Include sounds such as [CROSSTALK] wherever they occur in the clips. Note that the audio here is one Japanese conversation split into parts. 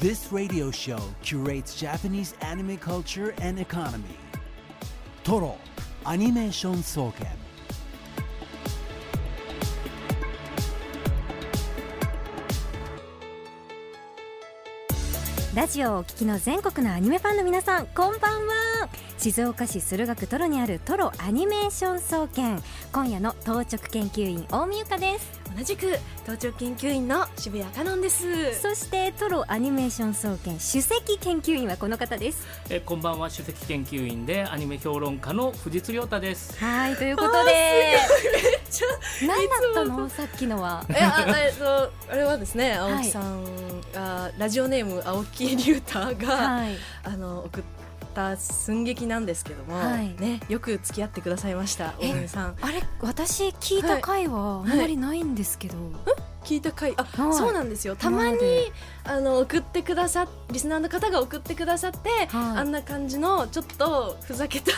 This radio show curates Japanese anime culture and economy. Toro Animation Soken. ラジオをお聞きの全国のアニメファンの皆さんこんばんは静岡市駿河区トロにあるトロアニメーション総研今夜の当直研究員大見由香です同じく当直研究員の渋谷香音です。そしてトロアニメーション総研首席研究員はこの方です。えーこんばんは首席研究員でアニメ評論家の藤津亮太です。はいということで。何だったの？[LAUGHS] さっきのは。えああえっとあれはですねはい。青木さんが、ラジオネーム青木龍太が、はい。あの送った寸劇なんですけども、はい。ねよく付き合ってくださいましたえ大森さん。あれ私聞いた回はあんまりないんですけど、聞いた回あ、はい。そうなんですよ。たまにあの送ってくださっリスナーの方が送ってくださって、はい。あんな感じのちょっとふざけた、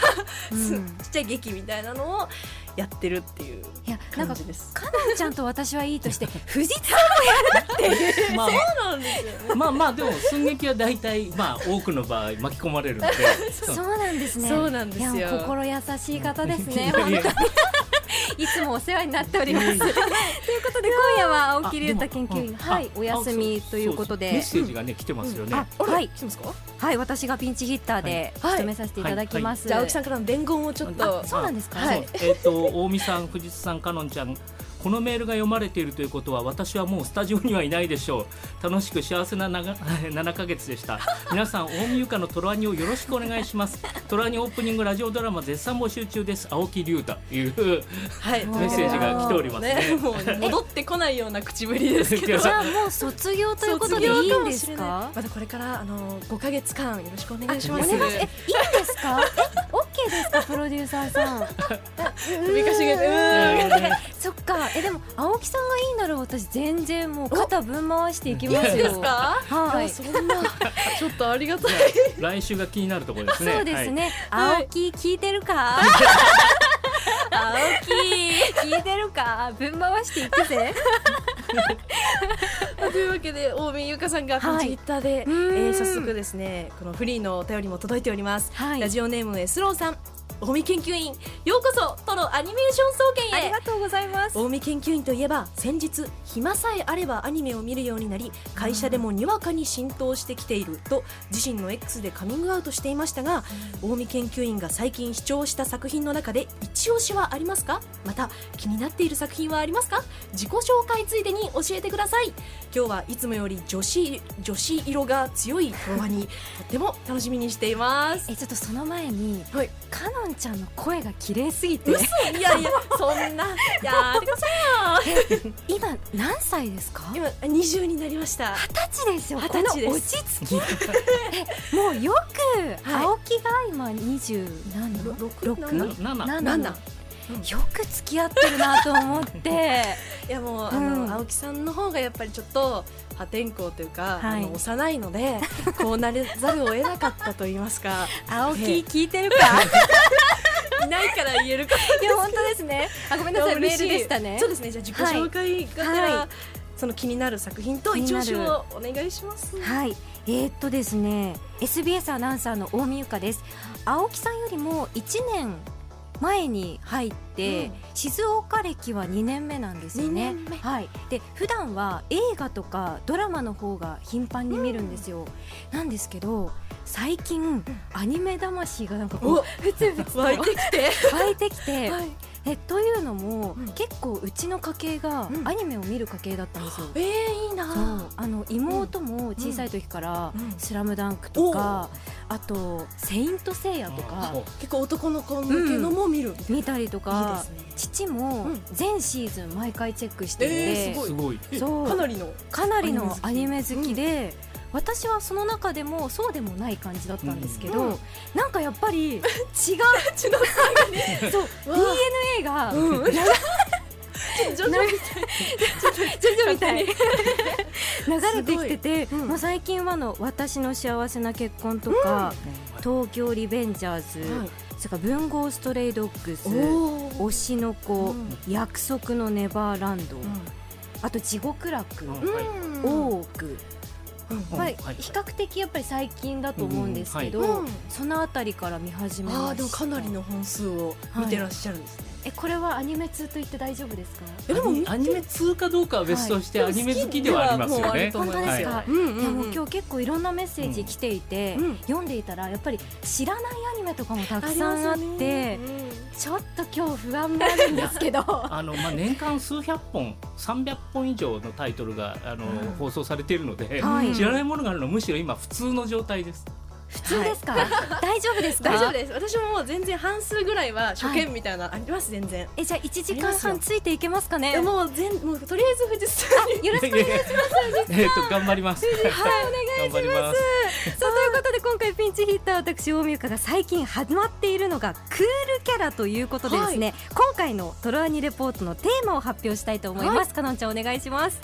うん。ちっちゃい劇みたいなのをやってるっていういやなんか感じです。かのんちゃんと私はいいとして [LAUGHS] 藤津さんまあそうなんですよね。まあまあでも寸劇は大体 [LAUGHS] まあ多くの場合巻き込まれるので。[LAUGHS] そうなんですね。そうなんですよ。いやもう心優しい方ですね。いやいや本当にいつもお世話になっております。ということで今夜は青木龍太研究員あはいお休みあということそうそうメッで。セージがね来てますよね。はい。来てますか？はい私がピンチヒッターではい。務めさせていただきます。じゃあ青木さんからの伝言をちょっと。あそうなんですか？はい。えっ、と大見さん藤津さんかのんちゃんこのメールが読まれているということは私はもうスタジオにはいないでしょう。楽しく幸せな長 [LAUGHS] 7ヶ月でした。皆さん大見ゆかのトロアニをよろしくお願いします。トロアニオープニングラジオドラマ絶賛募集中です。青木龍太というはい。メッセージが来ておりますね。もう [LAUGHS] 戻ってこないような口ぶりですけど。じゃあもう卒業ということでい。いんですか？まだこれからあの5ヶ月間よろしくお願いしおます。願いしえいいんですか？[LAUGHS] えオッケーですかプロデューサーさん。[LAUGHS] 首かしげてうーん。そっか。えでも青木さんがいいなら私全然もう肩ぶん回していきますよ。いいですか？はい。あそんな。[LAUGHS] ちょっとありがたい。来週が気になるところですね。そうですね、はい。青木聞いてるか？[LAUGHS] 青木。聞いてるか？ぶん回していくぜ。[LAUGHS] というわけで大見優香さんがピンチヒッターで、うーんえー早速ですねこのフリーのお便りも届いております、はい。ラジオネームエスローさん大見研究員ようこそトロアニメーション総研へ。ありがとうございます。大見研究員といえば先日暇さえあればアニメを見るようになり会社でもにわかに浸透してきていると自身の X でカミングアウトしていましたが大見研究員が最近視聴した作品の中で一押しはありますか？また気になっている作品はありますか？自己紹介ついでに教えてください。今日はいつもより女子女子色が強いフロアにとっても楽しみにしています。えちょっとその前にはい。かのちゃんの声が綺麗すぎて。いやいやそんな。[LAUGHS] やってくださいよ今何歳ですか？今20になりました。二十歳ですよ。この落ち着き。[LAUGHS] もうよく青木が今20何 6?7 よく付き合ってるなと思って。[LAUGHS] いやもう、あうん。の青木さんの方がやっぱりちょっと破天荒というか、はい。あの幼いので [LAUGHS] こうなれざるを得なかったと言いますか。青木ええ。聞いてるか？[LAUGHS] いないから言えるかい。や本当ですね。あごめんなさいメールでしたね。そうですねじゃあ自己紹介がはいはい。その気になる作品と一押しをお願いします。はい。えー、っとですね SBS アナウンサーの大見由香です。青木さんよりも1年前に入って、うん。静岡歴は2年目なんですよね。二年目。はい。で普段は映画とかドラマの方が頻繁に見るんですよ、なんですけど最近、アニメ魂がなんかこおうふつふつと湧いてきて、[LAUGHS] 湧いてきて、はい、えというのも、うん。結構うちの家系がうん。アニメを見る家系だったんですよ、えー、いいな。そう。あの妹も小さい時からうん「スラムダンクとか、あと「セイント・セイヤ」とか結構男の子向けのも見る、見たりといいかですね。父もうん。全シーズン毎回チェックしていて、えーすごい。そう。かなりのかなりのアアニニメメ好き。好きで、私はその中でもそうでもない感じだったんですけど、うん。なんかやっぱり [LAUGHS] 違う。そう DNA が、うん。流ジョジョみたい流れてきてて、うんもう最近はの「私の幸せな結婚」とか、東京リベンジャーズ」はいそれから文豪ストレイドッグス推しの子、うん約束のネバーランド、うあと地獄楽、うんん大奥はい比較的やっぱり最近だと思うんですけど、うんうんはい。そのあたりから見始めました。ああでもかなりの本数を見てらっしゃるんですね、えこれはアニメ通と言って大丈夫ですか？えでもアニメ通かどうかは別として、はい。アニメ好きではありますよね。ではもうあると思いますよ、はい。うんうんうん。いやもう今日結構いろんなメッセージ来ていて、うん。読んでいたらやっぱり知らないアニメとかもたくさんあってちょっと今日不安もあるんですけど。[LAUGHS] あのまあ、年間数百本300本以上のタイトルがあの、うん放送されているので、はい。知らないものがあるのはむしろ今普通の状態です。普通ですか、[LAUGHS] 大丈夫ですか？大丈夫です。私ももう全然半数ぐらいは初見みたいな、あります全然。えじゃあ1時間半ついていけますかね？えもう全もうとりあえず富士山に。よろしくお願いします。[LAUGHS] えっと頑張ります。はい、お願いします。さあということで今回ピンチヒッター私大宮香が最近ハマっているのがクールキャラということでですね、今回のトロアニレポートのテーマを発表したいと思います、かのんちゃんお願いします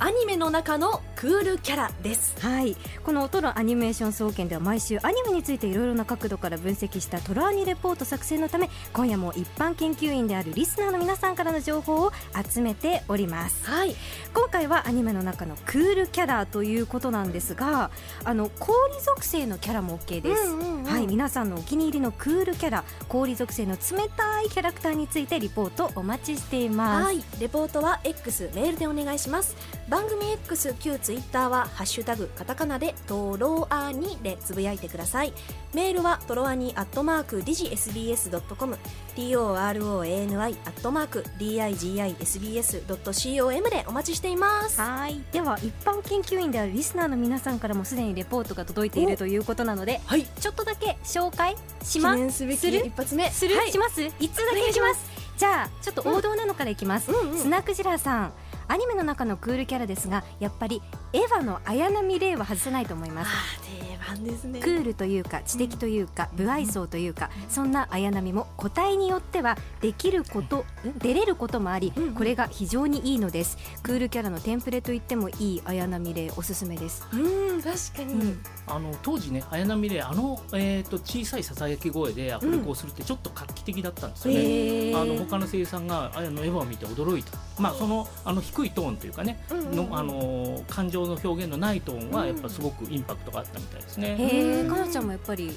アニメの中のクールキャラです。はい。このトロアニメーション総研では毎週アニメについていろいろな角度から分析したトロアニレポート作成のため今夜も一般研究員であるリスナーの皆さんからの情報を集めております。はい。今回はアニメの中のクールキャラということなんですがあの氷属性のキャラも OK です、うんうんうん。はい。皆さんのお気に入りのクールキャラ氷属性の冷たいキャラクターについてリポートお待ちしています、はい。レポートは X メールでお願いします番組 X 旧 Twitter はハッシュタグカタカナでトロアニでつぶやいてください。メールはトロアニアットマークディジ SBS.com TOROANI アットマーク DIGISBS.com でお待ちしています。はい。では一般研究員であるリスナーの皆さんからもすでにレポートが届いているということなのではい。ちょっとだけ紹介しま記念すべき一発目。する、はい。します？一通だけます？じゃあちょっと王道なのからいきます、うんうんスナックジラーさんアニメの中のクールキャラですがやっぱりエヴァの綾波レイは外せないと思います。あー定番ですね。クールというか知的というか不愛想というかそんな綾波も個体によってはできることん。出れることもありうんうん。これが非常にいいのです。クールキャラのテンプレと言ってもいい綾波レイおすすめです。うん確かに、うん。あの当時ね綾波レイあの、えー、と小さいささやき声でアフレコをするってちょっと画期的だったんですよね。あの他の声優さんがあのエヴァを見て驚いた、まあ、そのあの低いトーンというかね、うんうんうん。のあの感情の表現のないトーンはやっぱすごくインパクトがあったみたいですね。へえかなちゃんもやっぱり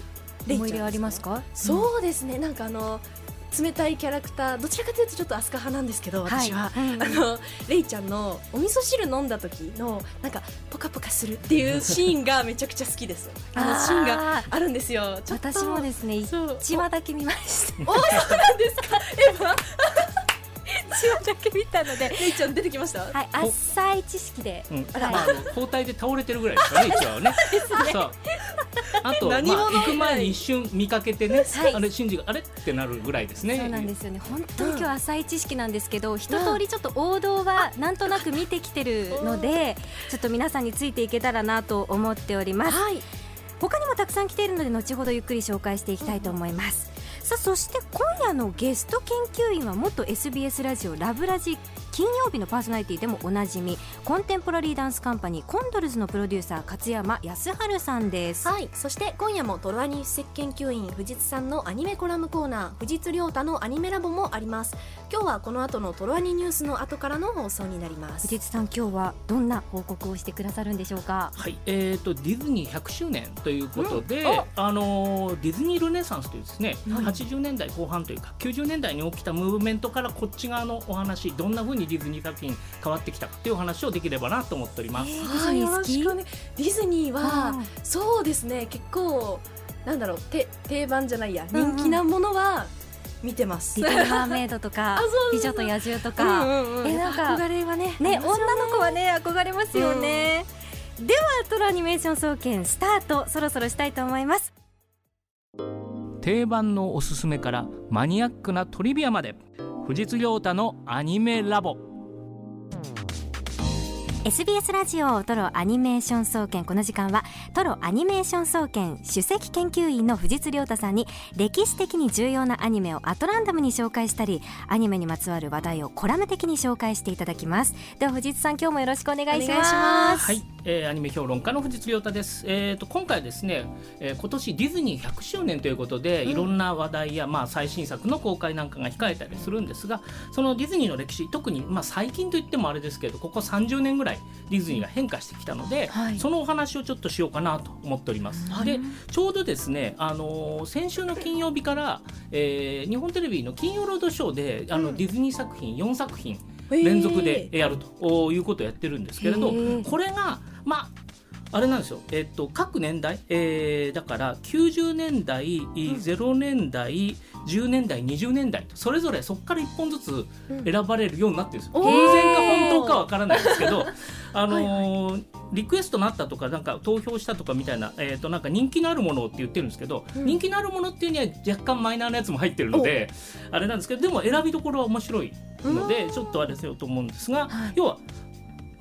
思い入れありますか？そうですね。なんかあの冷たいキャラクターどちらかというとちょっとアスカ派なんですけど私は、はいうん。あのレイちゃんのお味噌汁飲んだ時のなんかポカポカするっていうシーンがめちゃくちゃ好きです。[LAUGHS] あのシーンがああるんですよ。私もですねそう。1話だけ見ました。おそうなんですか？エヴァ？1話だけ見たので。レイちゃん出てきました、はい浅い知識で。うん。あら。まあ、あの交代で倒れてるぐらいですかね、一話はね。そう。あと、まあ、行く前に一瞬見かけてね、はい。あれ、シンジがあれってなるぐらいですね。そうなんですよね。本当に今日浅い知識なんですけど、一通りちょっと王道はなんとなく見てきてるのでちょっと皆さんについていけたらなと思っております。はい。他にもたくさん来ているので後ほどゆっくり紹介していきたいと思います、さあそして今夜のゲスト研究員は元 SBS ラジオラブラジ金曜日のパーソナリティでもおなじみコンテンポラリーダンスカンパニーコンドルズのプロデューサー勝山康晴さんです。はいそして今夜もトロアニ石研究員藤津さんのアニメコラムコーナー藤津亮太のアニメラボもあります。今日はこの後のトロアニニュースの後からの放送になります。藤津さん今日はどんな報告をしてくださるんでしょうか？はい、えー、とディズニー100周年ということで、うん。あのーディズニールネサンスというですね、はい。80年代後半というか90年代に起きたムーブメントからこっち側のお話どんな風にディズニー作品変わってきたかというお話をできればなと思っております。えーはいよろしくお願いディズニーはうんそうですね。結構なんだろう。て定番じゃないや。うんうん。人気なものは見てます、リトル・マーメイドとか [LAUGHS] 美女と野獣とうか、んうんうん。えなんか憧れはねねありますよ女の子はね憧れますよね、ではトロアニメーション総研スタート。そろそろしたいと思います。定番のおすすめからマニアックなトリビアまで藤津亮太のアニメラボ。SBS ラジオトロアニメーション総研。この時間はトロアニメーション総研首席研究員の藤津亮太さんに歴史的に重要なアニメをアトランダムに紹介したりアニメにまつわる話題をコラム的に紹介していただきます。では藤津さん今日もよろしくお願いしまます。すはい、えーアニメ評論家の藤津亮太です。えー、と今回はですね、えー今年ディズニー100周年ということで、いろんな話題やまあ最新作の公開なんかが控えたりするんですが、そのディズニーの歴史、特にまあ最近といってもあれですけど、ここ30年ぐらいディズニーが変化してきたので、はい。そのお話をちょっとしようかなと思っております。はいで、ちょうどですね、あのー先週の金曜日から、えー日本テレビの金曜ロードショーであの、うん。ディズニー作品4作品連続でやるということをやってるんですけれどこれがまああれなんですよ、えっと、各年代、えーだから90年代、0年代10年代20年代とそれぞれそこから1本ずつ選ばれるようになってるんですよ。おー。偶然か本当かわからないですけど、[LAUGHS] あのーリクエストなったとかなんか投票したとかみたいな,、えー、となんか人気のあるものって言ってるんですけど、うん。人気のあるものっていうには若干マイナーなやつも入ってるのであれなんですけどでも選びどころは面白いのでちょっとあれせようと思うんですが、はい。要は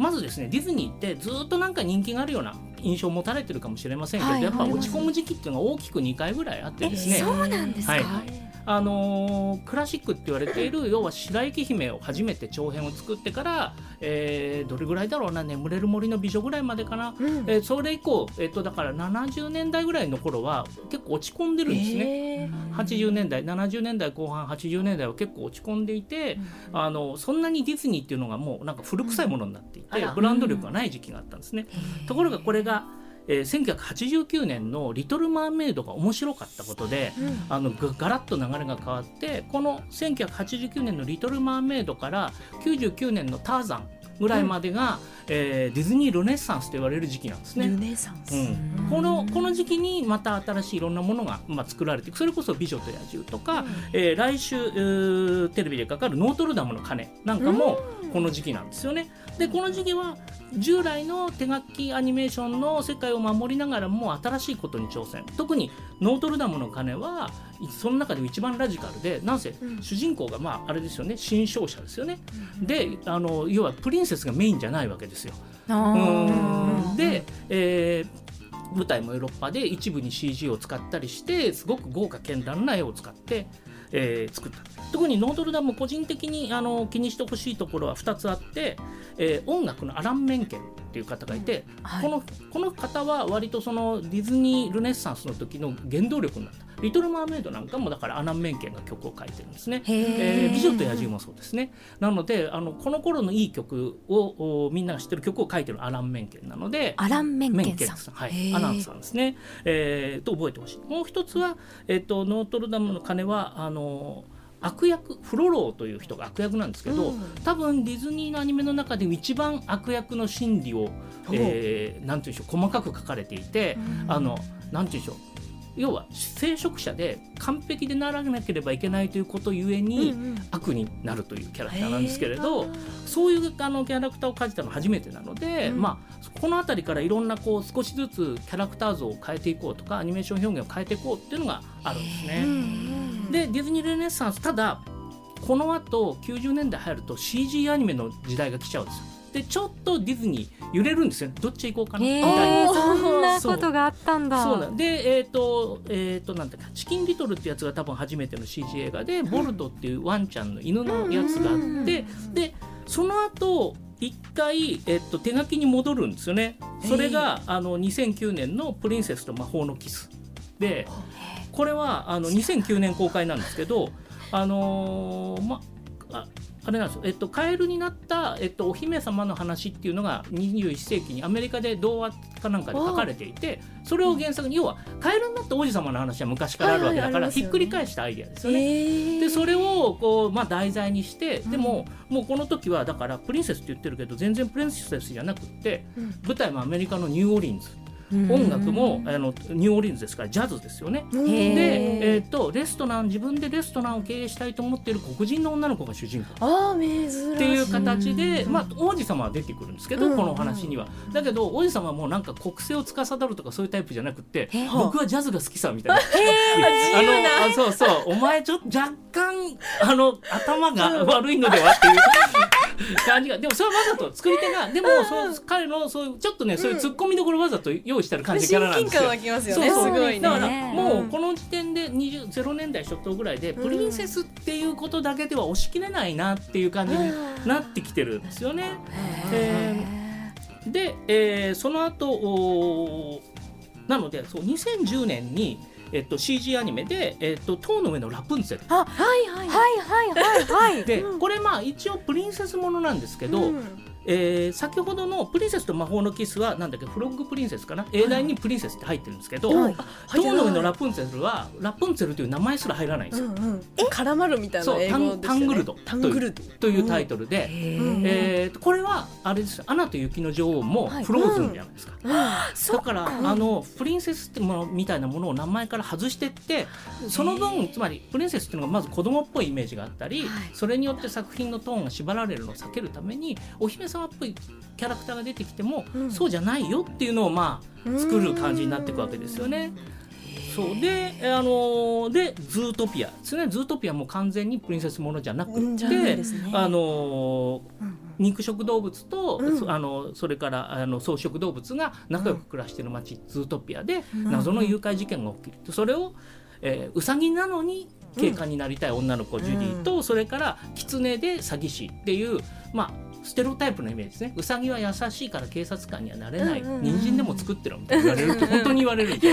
まずですねディズニーってずっとなんか人気があるような印象を持たれてるかもしれませんけど、はいやっぱはい落ち込む時期っていうのが大きく2回ぐらいあってですね。そうなんですか、はいあのークラシックって言われている要は白雪姫を初めて長編を作ってから、えーどれぐらいだろうな「眠れる森の美女」ぐらいまでかな、うん。えーそれ以降、えっとだから70年代ぐらいの頃は結構落ち込んでるんですね。へー。80年代70年代後半80年代は結構落ち込んでいて、あのそんなにディズニーっていうのがもうなんか古臭いものになっていて、あら。ブランド力がない時期があったんですね。ところがこれが、えー1989年の「リトル・マーメイド」が面白かったことで、うん。あのがガラッと流れが変わってこの1989年の「リトル・マーメイド」から99年の「ターザン」ぐらいまでが、えーディズニー・ルネッサンスと言われる時期なんですね。ルネサンス、うん、このこの時期にまた新しいいろんなものが、まあ、作られていくそれこそ「美女と野獣」とか、えー来週テレビでかかる「ノートルダムの鐘」なんかもこの時期なんですよね。でこの時期は従来の手書きアニメーションの世界を守りながらも新しいことに挑戦。特に「ノートルダムの鐘は」その中でも一番ラジカルでなんせうん。主人公がまああれですよね。新商社ですよね。であの要はプリンセスがメインじゃないわけですよ。うん。で、えー舞台もヨーロッパで一部に CG を使ったりしてすごく豪華絢爛な絵を使って、えー作った特にノートルダム個人的にあの気にしてほしいところは2つあって、えー音楽のアラン・メンケンっていう方がいて、はい。このこの方は割とそのディズニー・ルネッサンスの時の原動力になった「リトル・マーメイド」なんかもだからアラン・メンケンが曲を書いてるんですね。えー美女と野獣もそうですね。なのであのこの頃のいい曲をおみんなが知ってる曲を書いてるアラン・メンケンなので。アラン・メンメケンさん。はい、アナウンサーですね、えーと覚えてほしい。もう一つは、えっとノートルダムの鐘はあの悪役フロローという人が悪役なんですけど、うん。多分ディズニーのアニメの中で一番悪役の心理を、えーなんていうんでしょう細かく書かれていて、あのなんていうんでしょう要は聖職者で完璧でならなければいけないということゆえに、うんうん悪になるというキャラクターなんですけれど、そういうあのキャラクターを描いたのは初めてなので、うんまあ、この辺りからいろんなこう少しずつキャラクター像を変えていこうとかアニメーション表現を変えていこうっていうのがあるんですね。でディズニー・ルネッサンスただこの後90年代入ると CG アニメの時代が来ちゃうんですよ。でちょっとディズニー揺れるんですよ。どっち行こうかな。みへたいな。ー。そんなことがあったんだ。そうなん。でえっ、とえっ、となんだっけチキンリトルってやつが多分初めての CG 映画で、ボルトっていうワンちゃんの犬のやつがあって、でその後一回、えっと、手書きに戻るんですよね。それが、あの2009年の「プリンセスと魔法のキス」でこれはあの2009年公開なんですけどあのーまああれなんですよ、えっと、カエルになった、えっと、お姫様の話っていうのが21世紀にアメリカで童話かなんかで書かれていてそれを原作に要はカエルになった王子様の話は昔からあるわけだから、ひっくり返したアイデアですよね。へでそれをこう、まあ、題材にしてでも、もうこの時はだからプリンセスって言ってるけど全然プリンセスじゃなくって、うん。舞台もアメリカのニューオーリンズ、音楽もあのニューオーリンズですからジャズですよね。ーで、えー、とレストラン自分でレストランを経営したいと思っている黒人の女の子が主人公。ああ珍っていう形で、まあ、王子様は出てくるんですけど、うん。このお話には。だけど王子様はもうなんか国政を司るとかそういうタイプじゃなくってえ僕はジャズが好きさみたいな。あのあそうそう。お前ちょっと若干あの頭が悪いのではっていう。[LAUGHS] 感じが。でもそれはわざと。作り手が。でもそう彼のそういうちょっとねそういうツッコミどころわざと用意してる感じキャラなんですよ。湧きますよね。そうそう。すごいね。だからねもうこの時点で20 0年代初頭ぐらいでプリンセスっていうことだけでは押し切れないなっていう感じになってきてるんですよね。えー。で、えーその後なのでそう2010年に、えっと、CG アニメで「えっと、塔の上のラプンツェル。あはいはいはいはいはい。はい」でこれまあ一応プリンセスものなんですけど、えー先ほどの「プリンセスと魔法のキスは」なんだっけ？フロッグプリンセスかな？英題にプリンセスって入ってるんですけど、はい。塔の上のラプンツェルはラプンツェルという名前すら入らないんですよ。うんうん絡まるみたいなそう英語ね。タングルドタングルド。というタイトルで、ん。えーこれはあれです。よ「アナと雪の女王」もはい。フローズンじゃないですか。そだからあのプリンセスってものみたいなものを名前から外してってその分つまりプリンセスっていうのがまず子供っぽいイメージがあったり、はい。それによって作品のトーンが縛られるのを避けるためにお姫様っぽいキャラクターが出てきても、うん。そうじゃないよっていうのをまあ作る感じになっていくわけですよね。そう。で、えあのーでズートピアですね。ズートピアも完全にプリンセスものじゃなくて、ね。あのー肉食動物と、うん。そあのそれからあの草食動物が仲良く暮らしている街、ズートピアでん謎の誘拐事件が起きる、それを、えー、ウサギなのに警官になりたい女の子、ジュディと、それから狐で詐欺師っていうまあステレオタイプのイメージですね。ウサギは優しいから警察官にはなれない、うんうんうん。人参でも作ってろみたいに言われると本当に言われるんで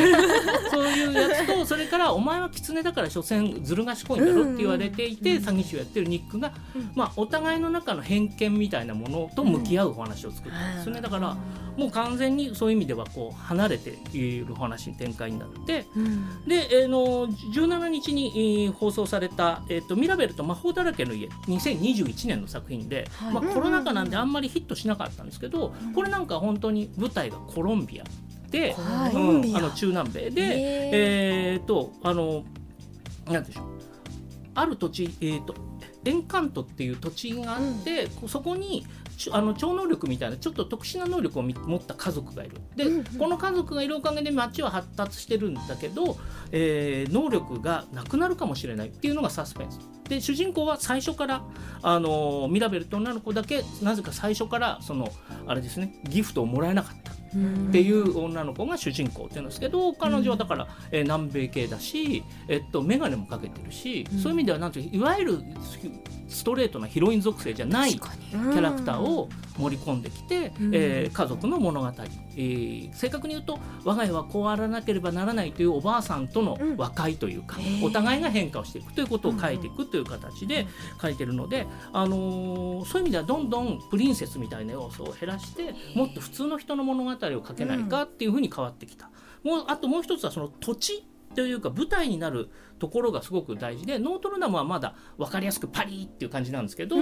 そういうやつとそれからお前は狐だから所詮ずる賢いんだろって言われていて、詐欺師をやってるニックが、まあ、お互いの中の偏見みたいなものと向き合うお話を作ってる。ん。ですよねだからもう完全にそういう意味ではこう離れているお話展開になって。で、えーの17日に、えー放送された、えーと「ミラベルと魔法だらけの家」2021年の作品で、まあ、コロナ禍なんであんまりヒットしなかったんですけど、これなんか本当に舞台がコロンビアで、はいうんあの中南米で、へえー、とあのなんでしょう。ある土地、えー、とエンカントっていう土地があって、こそこにちあの超能力みたいなちょっと特殊な能力をみ持った家族がいる。で、この家族がいるおかげで街は発達してるんだけど、えー能力がなくなるかもしれないっていうのがサスペンス。で主人公は最初からあのミラベルって女の子だけなぜか最初からそのあれですねギフトをもらえなかった。っていう女の子が主人公っていうんですけど彼女はだから、えー南米系だし、えっと、眼鏡もかけてるし、そういう意味ではなんていわゆるストレートなヒロイン属性じゃないキャラクターを盛り込んできて、えー家族の物語、えー正確に言うと我が家はこうあらなければならないというおばあさんとの和解というか、お互いが変化をしていくということを書いていくという形で書いてるので、あのーそういう意味ではどんどんプリンセスみたいな要素を減らしてもっと普通の人の物語を書けないかっていうふうに変わってきた。もうあともう一つはその土地というか舞台になるところがすごく大事でノートルダムはまだ分かりやすくパリーっていう感じなんですけど、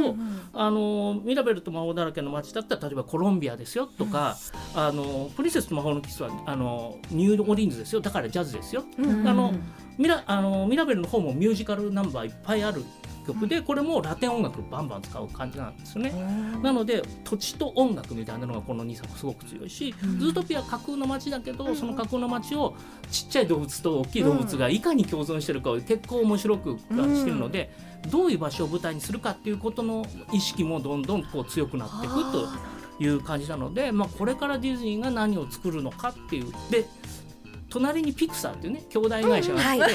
あのミラベルと魔法だらけの街だったら例えばコロンビアですよとか、あのプリンセスと魔法のキスはあのニューオーリンズですよ。だからジャズですよ、あのミラあのミラベルの方もミュージカルナンバーいっぱいある曲でこれもラテン音楽バンバン使う感じなんですよね。なので土地と音楽みたいなのがこの2作すごく強いし、ズートピア架空の街だけど、その架空の街をちっちゃい動物と大きい動物がいかに共存してるか結構面白くしてるので、どういう場所を舞台にするかっていうことの意識もどん。どんこう強くなっていくという感じなので、まあ、これからディズニーが何を作るのかっていうで隣にピクサーっていうね兄弟会社があって、うんは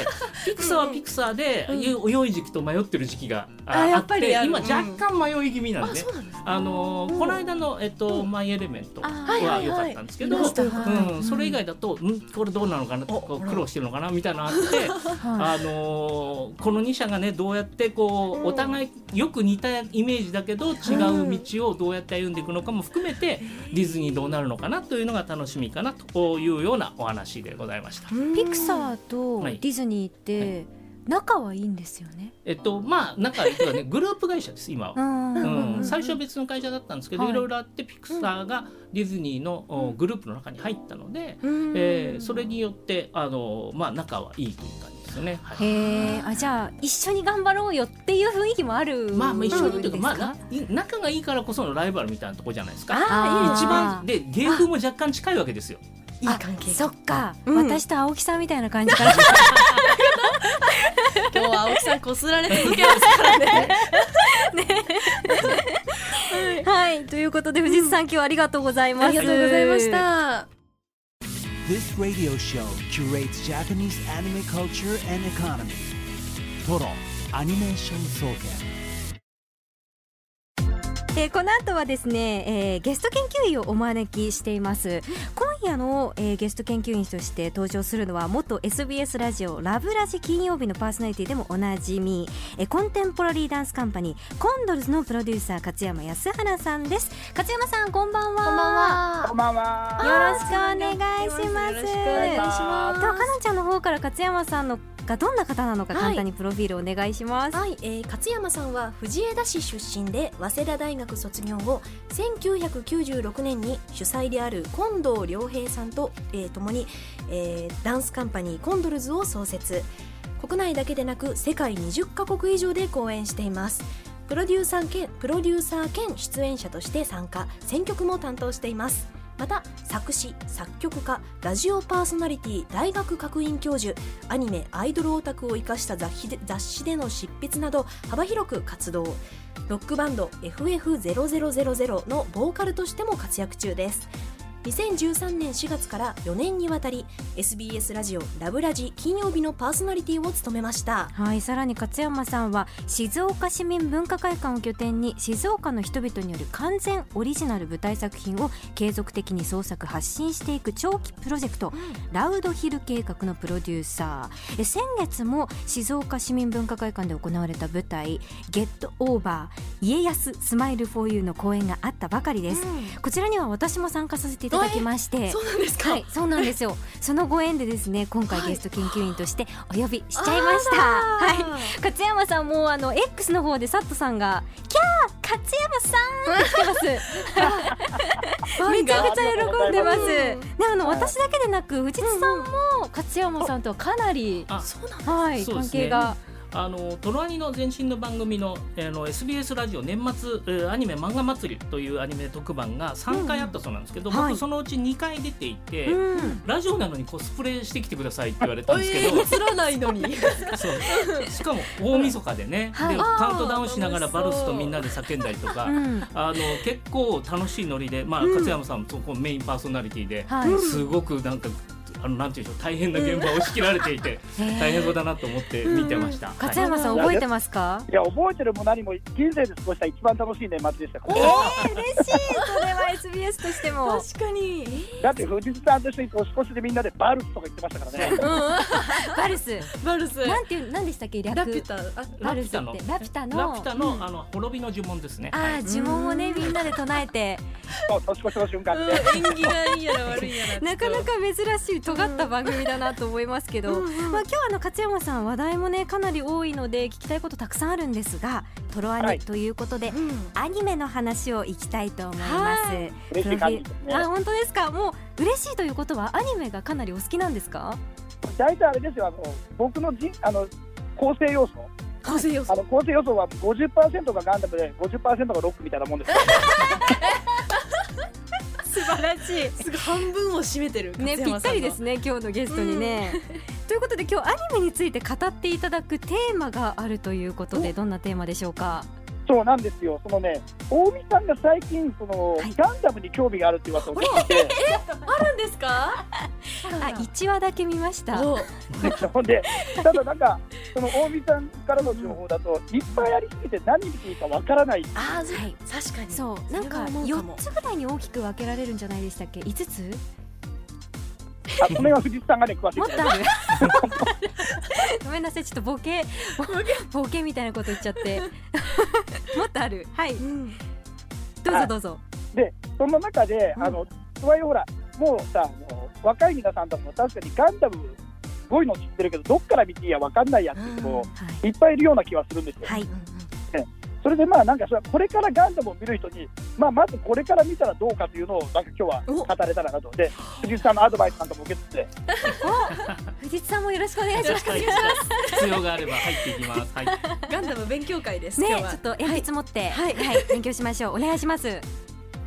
ピクサーはピクサーで、良い時期と迷ってる時期がああって今若干迷い気味なんで、あのーこの間の、えっとマイ・エレメントは良かったんですけど、うん、それ以外だと、んこれどうなのかなこう苦労してるのかなみたいなのあって、[LAUGHS] あのーこの2社がねどうやってこうお互いよく似たイメージだけど違う道をどうやって歩んでいくのかも含めて、ディズニーどうなるのかなというのが楽しみかなというようなお話でございました。ピクサーとはいディズニーって仲はいいんですよね。えっとまあなんか言うとね [LAUGHS] グループ会社です今は。うんうん、最初は別の会社だったんですけど、はいいろいろあってピクサーがディズニーのおグループの中に入ったので、うんえーそれによってあの、まあ、仲はいいという感じですよね。はいへえ、あじゃあ一緒に頑張ろうよっていう雰囲気もある。まあ、まあ一緒にというか、まあ仲がいいからこそのライバルみたいなところじゃないですか。あー一番で芸風も若干近いわけですよ。いい関係そっか、うん私と青木さんみたいな感じ。[LAUGHS] 今日は青木さんこすられ続けますからね [LAUGHS] ことで藤津さん、今日はありがとうございますありがとうございました。This radio show curates Japanese anime culture and economy. Total Animation Soken. えーこの後はですね、えーゲスト研究員をお招きしています。今夜の、えーゲスト研究員として登場するのは元 SBS ラジオラブラジ金曜日のパーソナリティでもおなじみ、えーコンテンポラリーダンスカンパニーコンドルズのプロデューサー勝山康原さんです。勝山さんこんばんは。こんばんは。こんばんは。よろしくお願いします。よろしくお願いします。ではかなちゃんの方から勝山さんのがどんな方なのかはい。簡単にプロフィールお願いします、はい、えー、勝山さんは藤枝市出身で早稲田大学卒業後1996年に主催である近藤良平さんと、えー、共に、えーダンスカンパニーコンドルズを創設。国内だけでなく世界20カ国以上で公演しています。プロデューサー兼プロデューサー兼出演者として参加選曲も担当していますまた作詞作曲家ラジオパーソナリティ大学学院教授アニメアイドルオタクを生かした雑誌での執筆など幅広く活動。ロックバンド FF0000 のボーカルとしても活躍中です。2013年4月から4年にわたり SBS ラジオラブラジ金曜日のパーソナリティを務めました。はい、さらに勝山さんは静岡市民文化会館を拠点に静岡の人々による完全オリジナル舞台作品を継続的に創作発信していく長期プロジェクト、ラウドヒル計画のプロデューサー。え先月も静岡市民文化会館で行われた舞台「ゲットオーバー家康スマイルフォーユーの公演があったばかりです、こちらには私も参加させてい。ただきましてそうなんですか、はい、そうなんですよ。そのご縁でですね、今回ゲスト研究員としてお呼びしちゃいました。ははい。い、勝山さんもあの X の方でサットさんがキャー勝山さんって来てます。[LAUGHS] めちゃくちゃ喜んでます。であの私だけでなく藤津さんも勝山さんとはかなりあそうなんだはい関係があのトロアニの前身の番組の,、えーあの SBS ラジオ年末、えーアニメ漫画祭りというアニメ特番が3回あったそうなんですけど、うんはい。僕そのうち2回出ていて、うん。ラジオなのにコスプレしてきてくださいって言われたんですけど、映らないのに。[LAUGHS] そう。しかも大晦日でね、はい。でカウントダウンしながらバルスとみんなで叫んだりとか、うん。あの結構楽しいノリで、まあうん。勝山さんもそこメインパーソナリティで、はい、すごくなんかあのなんていうんでしょう大変な現場を仕切られていて、大変そうだなと思って見てました。はい勝山さん覚えてますか？いや、覚えてるも何も人生で過ごした一番楽しい年末でした。えー、嬉しい。それは SBS としても。確かにだって藤津さんと一緒に年越しでみんなでバルスとか言ってましたからね。バルス。バルスなんていうなんでしたっけ？略？ラピュタあバルスってラピュタのラピュタのラピュタの,、あの滅びの呪文ですね。ああ呪文をねみんなで唱えてそう年越しの瞬間で。うん縁起がいいやら悪いやら [LAUGHS] なかなか珍しい尖った番組だなと思いますけど、うんうん。まあ今日あの勝山さん話題もねかなり多いので聞きたいことたくさんあるんですがトロアはいニということで、うん。アニメの話をいきたいと思います、は嬉しいね。あ本当ですか？もう嬉しいということはアニメがかなりお好きなんですか？大体あれですよ、あの僕の人あの構成要素。構成要素。あの構成要素は50%がガンダムで50%がロックみたいなもんです。[LAUGHS] 素晴らしい。すぐ半分を占めてるね、ぴったりですね今日のゲストにね。ということで今日アニメについて語っていただくテーマがあるということでどんなテーマでしょうか？そうなんですよ。そのね、大見さんが最近その、はい。ガンダムに興味があるって噂を聞いて、あるんですか？あ1話だけ見ました。お。ほんで、ただなんかその大見さんからの情報だと、いっぱいありすぎて何見ていいかわからない。あーはい。確かに。そうなんかそれは思うかも。4つぐらいに大きく分けられるんじゃないでしたっけ？5つ？あ、この辺は藤津さんがね詳しい。もっとある。[LAUGHS] ごめんなさいちょっとボケボケ。みたいなこと言っちゃって。[LAUGHS] もっとある。はい。うん。どうぞどうぞ。で、その中で、うん。あの、とはいえほら、もうさ、若い皆さんとかも確かにガンダム、すごいの知ってるけど、どっから見ていいやわかんないやっていう人もはい。いっぱいいるような気はするんですよ。はい。それでまあ、なんかそれこれからガンダムを見る人に、まあ、まずこれから見たらどうかというのを、なんか今日はお。語れたらなと。で、藤井さんのアドバイスなんかも受けつつて、藤津さんもよろしくお願いします。必要があれば入っていきます。はい。ガンダム勉強会ですねちょっと鉛筆持ってはい。はい勉強しましょう。お願いします。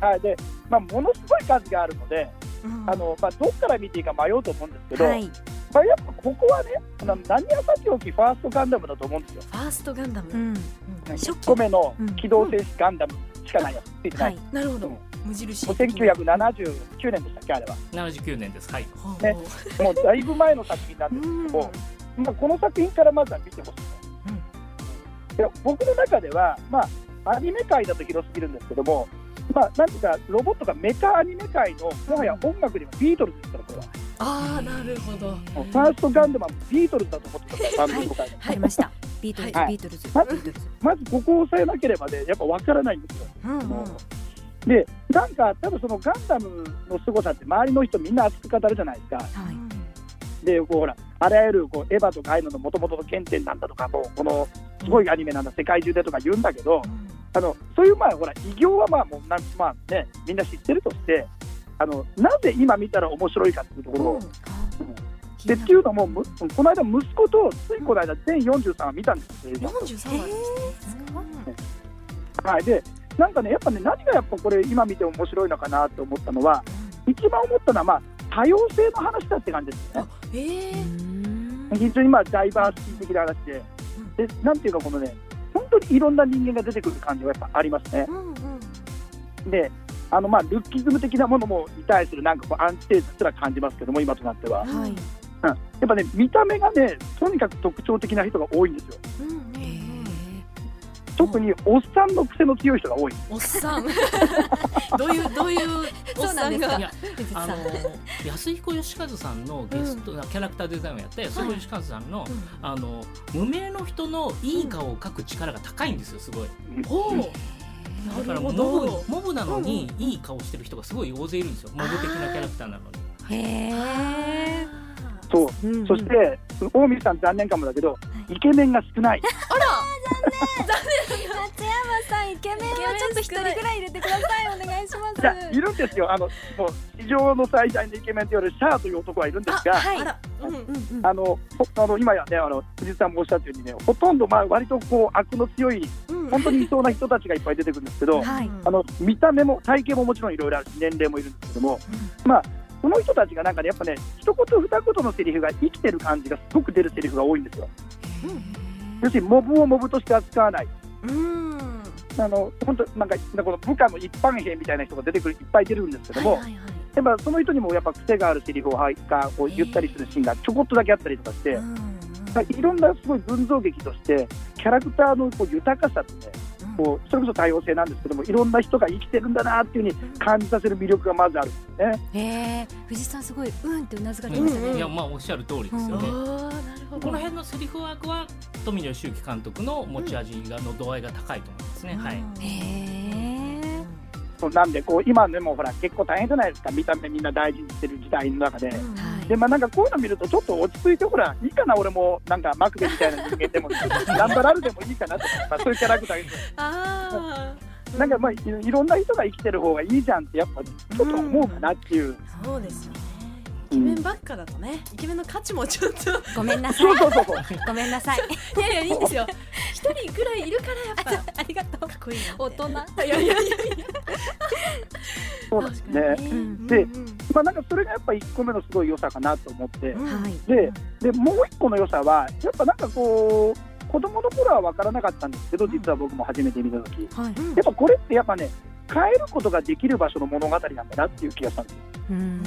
はい。でまあ、ものすごい数があるので、うん。あのまあ、どっから見ていいか迷うと思うんですけど、はいまあ、やっぱここはね、あの何やさておきファーストガンダムだと思うんですよ。ファーストガンダム。うん。うん。初期1個目のうん。機動戦士ガンダム、しかないやつ。ついてな。はい。いなるほど。うん。無印。もう1979年でしたっけあれは。79年です。はい。ね。もうだいぶ前の作品なんですけど。も、まあ、この作品からまずは見てほしい。と、いや僕の中では、まあ、アニメ界だと広すぎるんですけども、まあ、なんていうかロボットがメカアニメ界のもはや音楽でもビートルズですからこれはああなるほど。ファーストガンダムはビートルズだと思ってたからバンドとかでありましたビートルズ、はいビートルズ、はいビートルズまずここを押さえなければねやっぱ分からないんですよ。うんうん。でなんか多分そのガンダムの凄さって周りの人みんな熱く語るじゃないですか。はい。でこうほらあらゆるこうエヴァとかああいうののもともとの原点なんだとかもうこのすごいアニメなんだ世界中でとか言うんだけど、あのそういうまあほら偉業はまあもうなんまあねみんな知ってるとしてあのなぜ今見たら面白いかっていうところ。を、でっていうのもむこの間息子とついこの間全43話見たんですよ映画。43話はい。でなんかねやっぱね何がやっぱこれ今見て面白いのかなと思ったのは一番思ったのはまあ多様性の話だって感じですよね。ええ非常にまあダイバーシティ的な話で、でなんていうか、このね、本当にいろんな人間が出てくる感じはやっぱありますね。うんうんで、あのまあルッキズム的なものもに対するなんかこうアンチテーゼすら感じますけども、今となっては。はいうん、やっぱね、見た目がね、とにかく特徴的な人が多いんですよ。うんうん特におっさんの癖の強い人が多い。おっさん。[LAUGHS] どういうどういうおっさんが？あの安彦義和さんのゲスト、キャラクターデザインをやった安彦義和さんの,、あの無名の人のいい顔を描く力が高いんですよすごい。ほう。だからモブモブなのにいい顔してる人がすごい大勢いるんですよ。モブ的なキャラクターなのに。へえそう。うんうん。そして、大水さん残念かもだけど、イケメンが少ない。松山さんイケメンはちょっと一人ぐらい入れてください。お願いします。いや、いるんですよ。あの、もう、史上の最大のイケメンと言われるシャアという男はいるんですが、はい。あら。うんうんうん。あの、ほあの今やね、あの藤井さんもおっしゃったようにね、ほとんどまあ割とこう悪の強い、うん。本当にいそうな人たちがいっぱい出てくるんですけど、はい。あの見た目も体型ももちろんいろいろあるし、年齢もいるんですけども、まあ、この人たちがなんかね、やっぱね、一言二言のセリフが生きてる感じがすごく出るセリフが多いんですよ。要するに、モブをモブとして扱わない。うんあの本当なんかこの部下の一般兵みたいな人が出てくるいっぱい出るんですけども、はいはいはいやっぱその人にもやっぱ癖があるセリフをはいがこう言ったりするシーンがちょこっとだけあったりとかして、うんまあいろんなすごい群像劇としてキャラクターのこう豊かさとねこうそれこそ多様性なんですけどもいろんな人が生きてるんだなっていうふうに感じさせる魅力がまずあるんですよね。へえ藤井さんすごいうんってうなずかれうんましたね。うんいやまあおっしゃる通りですよね、あーなるほど。この辺のセリフワークは富野義行監督の持ち味がの度合いが高いと思いますね、はい。へえそうなんでこう今でもほら結構大変じゃないですか見た目みんな大事にしてる時代の中で。うんはい。でまあ、なんかこういうの見ると、ちょっと落ち着いて、ほら、いいかな、俺も、なんかマクベみたいな人間でも、頑張られてもいいかなとか、まあ、そういうキャラクターあー。なんかまあいいろんな人が生きてる方がいいじゃんってやっぱちょっと思うかなっていう、そうですよね。イケうんメンばっかだとねイケメンの価値もちょっと。ごめんなさい。そうそうそうそうごめんなさい。いやいやいいんですよ。[LAUGHS] 一人ぐらいいるからやっぱ。ありがとう。かっこいいなって大人。いやいやいやいや。[LAUGHS] そうですね。うんでまあなんかそれがやっぱ1個目のすごい良さかなと思って、はい。ででもう1個の良さはやっぱなんかこう子供の頃は分からなかったんですけど実は僕も初めて見た時。はい。やっぱこれってやっぱね変えることができる場所の物語なんだなっていう気がしたんですよ。うん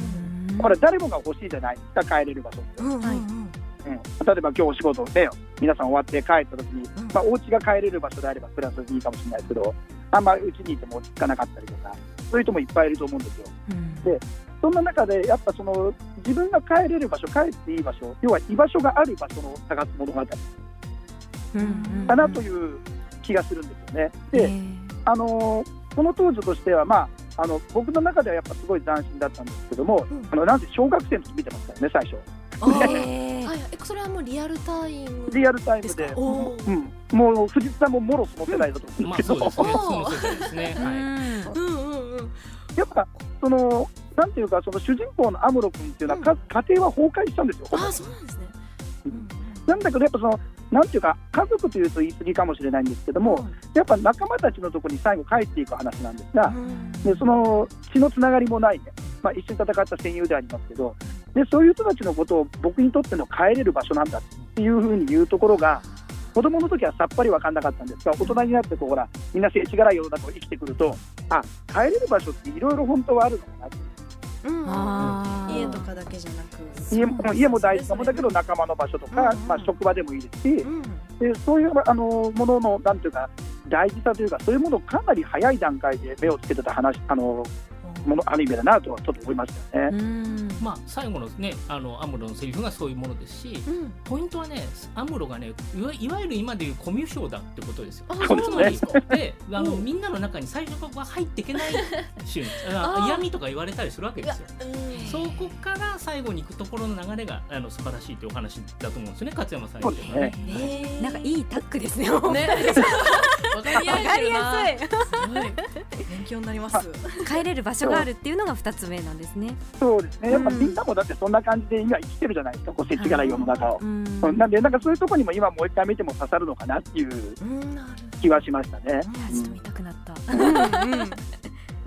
これ誰もが欲しいじゃない。ですか変えれる場所。ってうんうん。はいうん、例えば今日お仕事で皆さん終わって帰った時に、うん。まあ、お家が帰れる場所であればプラスでいいかもしれないですけどあんまうちにいても落ち着かなかったりとかそういう人もいっぱいいると思うんですよ。うん。そんな中でやっぱその自分が帰れる場所帰っていい場所要は居場所がある場所の探す物語。うんかなという気がするんですよね。で、あのーこの当時としては、まあ、あの僕の中ではやっぱすごい斬新だったんですけども、うん。あのなんせ小学生の時見てましたよね最初。はいえそれはもうリアルタイム。リアルタイムで。うん、もう藤津さんももろその世代だと思うんまですけど、あそうですね。その世界ですね、はい。うんうんうん。うんやっぱそのなんていうかその主人公のアムロ君っていうのは、か家庭は崩壊したんですよ。あーそうなんですね。なんだけどやっぱそのなんていうか家族というと言い過ぎかもしれないんですけども、やっぱ仲間たちのところに最後帰っていく話なんですが、でその血のつながりもないね、まあ、一緒に戦った戦友でありますけどでそういう人たちのことを僕にとっての帰れる場所なんだっていうふうに言うところが子供の時はさっぱり分かんなかったんですが大人になってこうほらみんな世知辛い世の中を生きてくるとあ帰れる場所っていろいろ本当はあるのかなって家とかだけじゃなく家も家も大事なものだけど仲間の場所とか、うんうん。まあ、職場でもいいですし、うん。でそういうあのもののなんていうか大事さというかそういうものをかなり早い段階で目をつけてた話あのものアニメだなとはちょっと思いましたよね。うん。まあ最後のねあのアムロのセリフがそういうものですしうん。ポイントはねアムロがねいわいわゆる今でいうコミュ障だってことですよ。あそうなんですか。[LAUGHS] であのうん。みんなの中に最初は入っていけないシ嫌味とか言われたりするわけですよ。うん。そこから最後に行くところの流れがあの素晴らしいというお話だと思うんですよね勝山さんね。え。ーなんかいいタッグですね。ね。[LAUGHS] わかりやすいわかりやすい。すごい。勉強になります。帰れる場所があるっていうのが二つ目なんですね。そうですね。やっぱうん。みんなもだってそんな感じで今生きてるじゃないですかこう世知辛い世の中を。なんでなんかそういうところにも今もう一回見ても刺さるのかなっていう気はしましたね。いやちょっと見たくなった。うん。うん。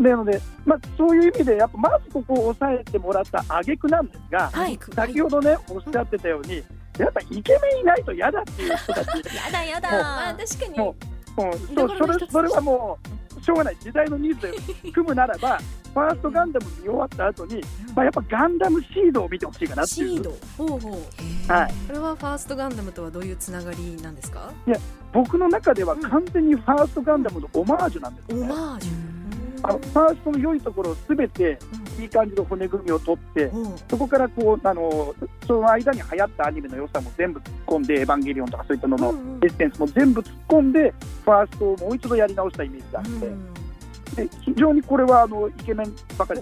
なので、まあ、そういう意味でやっぱまずここを押さえてもらった挙句なんですが、はい。先ほどねおっしゃってたようにやっぱイケメンいないと嫌だっていう人たち。[LAUGHS] やだやもあ確かに。それはもうしょうがない。時代のニーズで組むならばファーストガンダム見終わった後に、まあ、やっぱガンダムシードを見てほしいかなっていう。シード。ほうほう。はい、これはファーストガンダムとはどういうつながりなんですか？僕の中では完全にファーストガンダムのオマージュなんですね。マージュあのファーストの良いところをすべていい感じの骨組みを取ってうん。そこからこうあのその間に流行ったアニメの良さも全部突っ込んで「エヴァンゲリオン」とかそういったののエッセンスも全部突っ込んでファーストをもう一度やり直したイメージがあって、うん。で非常にこれはあのイケメンばかり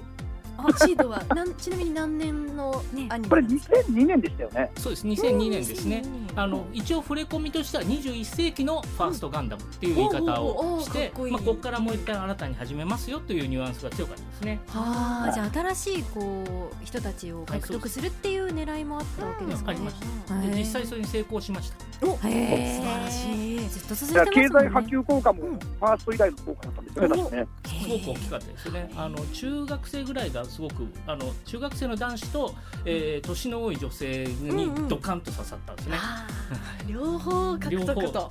あシードはなんちなみに何年のねアニメこれなんですか？2002年でしたよね。そうです2002年ですね。2002年あの一応触れ込みとしては21世紀のファーストガンダムっていう言い方をしてまあここからもう一回新たに始めますよというニュアンスが強かったですね。ああじゃあ新しいこう人たちを獲得するっていう狙いもあったわけですかねありま。した。へーで実際それに成功しました。へえ素晴らしいずっと続いてますもんね。済波及効果もうんファースト以来の効果だったんですよね、確かね。すごく大きかったですね。あの中学生ぐらいがすごくあの中学生の男子と、えー年の多い女性うんうんにドカンと刺さったんですね。あー両方獲両方得と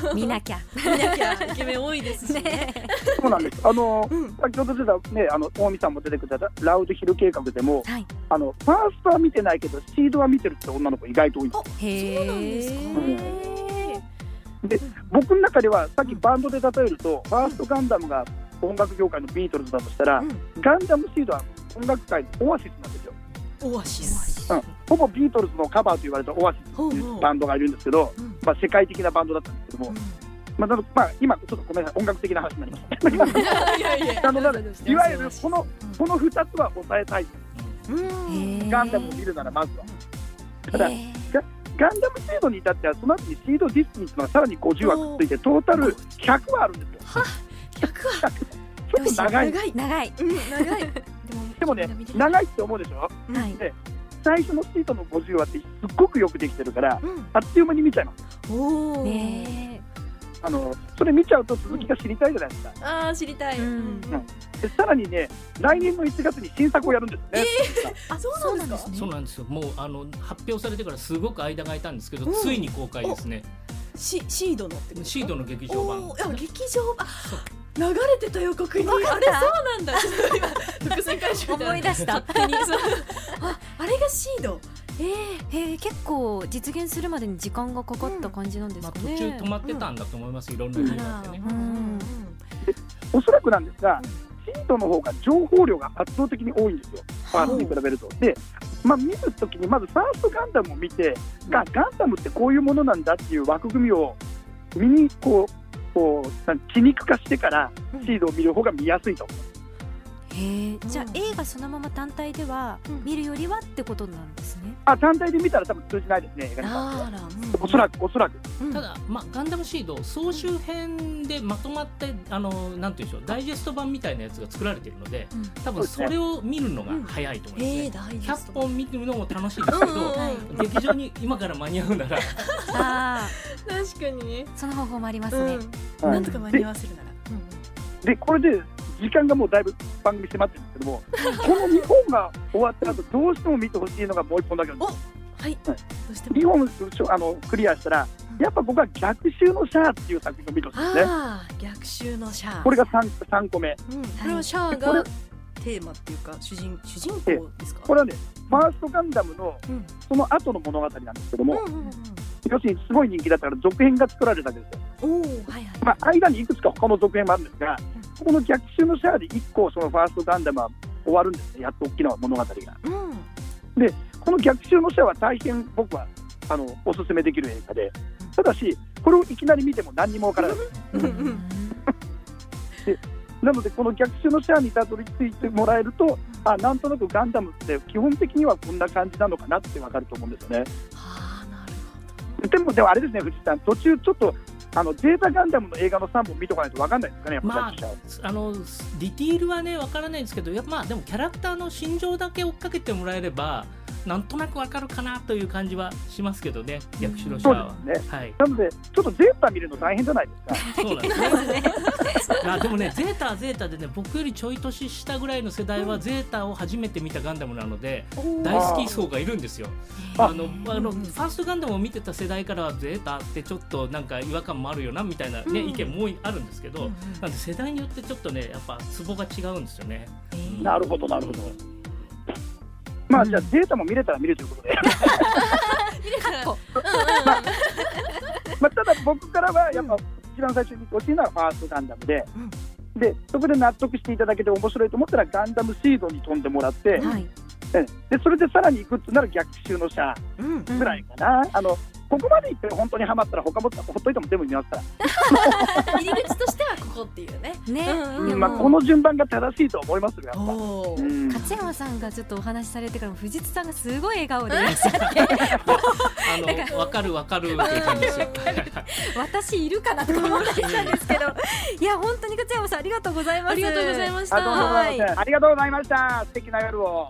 そう [LAUGHS] 見なきゃ。見なきゃイケメン多いですしね [LAUGHS] そうなんです。[LAUGHS] あの、うん先ほど出たね、あの大見さんも出てくれたラウドヒル計画でも、はい。あのファーストは見てないけどシードは見てるって女の子意外と多いんです。そうなんですか僕の中ではさっきバンドで例えると、ファーストガンダムが音楽業界のビートルズだとしたら、うん。ガンダムシードは音楽界のオアシスなんですよ。オアシス。うん、ほぼビートルズのカバーと言われたオアシスっていうバンドがいるんですけど、うん。まあ、世界的なバンドだったんですけども、まあまあ、今ちょっとごめんなさい。音楽的な話になりました。[LAUGHS] いわゆるこのこの2つは抑えたいうん。ガンダムを見るならまずは。ただガンダムシードに至ってはその後にシードディスティンっていうのがさらに50話くっついてトータル100話あるんですよ。100はちょっと長い。長い長い。うん長いでもね長いって思うでしょ？はい。最初のシートの50話ってすっごくよくできてるからうんあっという間に見ちゃいます。おおねあのそれ見ちゃうと続きが知りたいじゃないですか。ああ知りたい。うん。でさらにね来年の1月に新作をやるんですね。あそうなんですか？そうなんです。よ。もうあの発表されてからすごく間が空いたんですけど、うん。ついに公開ですね。シシードのってこと？ですかシードの劇場版。お。ーいや劇場版。流れてた予告にあれそうなんだ。今伏線回収思い出した。ああれがシード？ええへえ結構実現するまでに時間がかかった感じなんですまあかね。途中止まってたんだと思います。いろんな理由があってね。うんおそらくなんですがうんシートの方が情報量が圧倒的に多いんですよ。ファーストに比べると。で、まあ、見るときにまずファーストガンダムを見てがガンダムってこういうものなんだっていう枠組みを身にこうこう血肉化してからうんシードを見る方が見やすいと思う。へえじゃあうん。映画そのまま単体ではうん。見るよりはってことなんですね？あ単体で見たら多分通じないですね映画に関しては。あらおそらくおそらく。うん。ただ、まあ、ガンダムシード総集編でまとまってあのなんていうんでしょうダイジェスト版みたいなやつが作られているのでうん。多分それを見るのが早いと思いますね、ええ大事100本見るのも楽しいですけど、うんうんうん。劇場に今から間に合うなら。あ確かにね。あその方法もありますね。なんとか間に合わせるなら。でこれで時間がもうだいぶ番組迫ってるんですけども [LAUGHS] この2本が終わった後どうしても見てほしいのがもう1本だけなんです。はい。どうしても。2本あのクリアしたらうんやっぱ僕は逆襲のシャアっていう作品を見てほしいですね。ああ逆襲のシャア。これが 3, 三個目。うん、これはシャアこれがテーマっていうか主人主人公ですか？これはね、ファーストガンダムのうん。その後の物語なんですけども、うんうんうん要するにすごい人気だったから続編が作られたわけですよ。おおはいはい、まあ、間にいくつか他の続編もあるんですが、この逆襲のシャアで1個そのファーストガンダムは終わるんですね、やっと大きな物語が。うん。この逆襲のシャアは大変僕はあのおすすめできる映画で、ただし、これをいきなり見ても何にもわからない。うん。うん。なので、この逆襲のシャアにたどり着いてもらえると、あなん。となくガンダムって基本的にはこん。な感じなのかなってわかると思うん。ですよね。はあなるほでも、でもあれですね、藤井さん、途中ちょっと、あのゼータガンダムの映画の3本見とかないとわかんないですかね、まああのディティールはねわからないんですけどやっぱまあでもキャラクターの心情だけ追っかけてもらえればなんとなくわかるかなという感じはしますけどね逆襲のシャそうアは。ね。はい、なので、ちょっとゼータ見るの大変じゃないですか。そうなんですね。[LAUGHS] あでもね、ゼータはゼータでね、僕よりちょい年下ぐらいの世代はゼータを初めて見たガンダムなので、大好き層がいるんですよ。ああのあのファーストガンダムを見てた世代からはゼータってちょっとなんか違和感もあるよなみたいなね、意見もあるんですけど、なんで世代によってちょっとねやっぱツボが違うんですよね。なるほど、なるほど。まあ、じゃあ、ゼータも見れたら見るということで。まあ、ただ、僕からは、やっぱ、一番最初に欲しいのはファーストガンダムで。で、そこで納得していただけて面白いと思ったら、ガンダムシードに飛んでもらって。はいえで、それでさらに行くってなら、逆襲のシャアうんぐらいかな。あの。ここまで行って本当にハマったら他もほっといても全部見ますから、[LAUGHS] 入り口としてはここっていうね。ね、うんまあ、この順番が正しいと思いますよやっぱ、おー。うん。勝山さんがちょっとお話しされてから藤津さんがすごい笑顔でいらっしゃってあのわかるわかるっていう感じですよ。私いるかなとか思ったりしたんですけど。いや本当に勝山さんありがとうございます。ありがとうございました。あどうも。ござい。ませんありがとうございました。素敵な夜を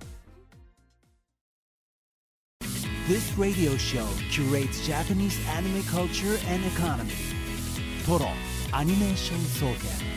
This radio show curates Japanese anime culture and economy. Toro Animation Soken.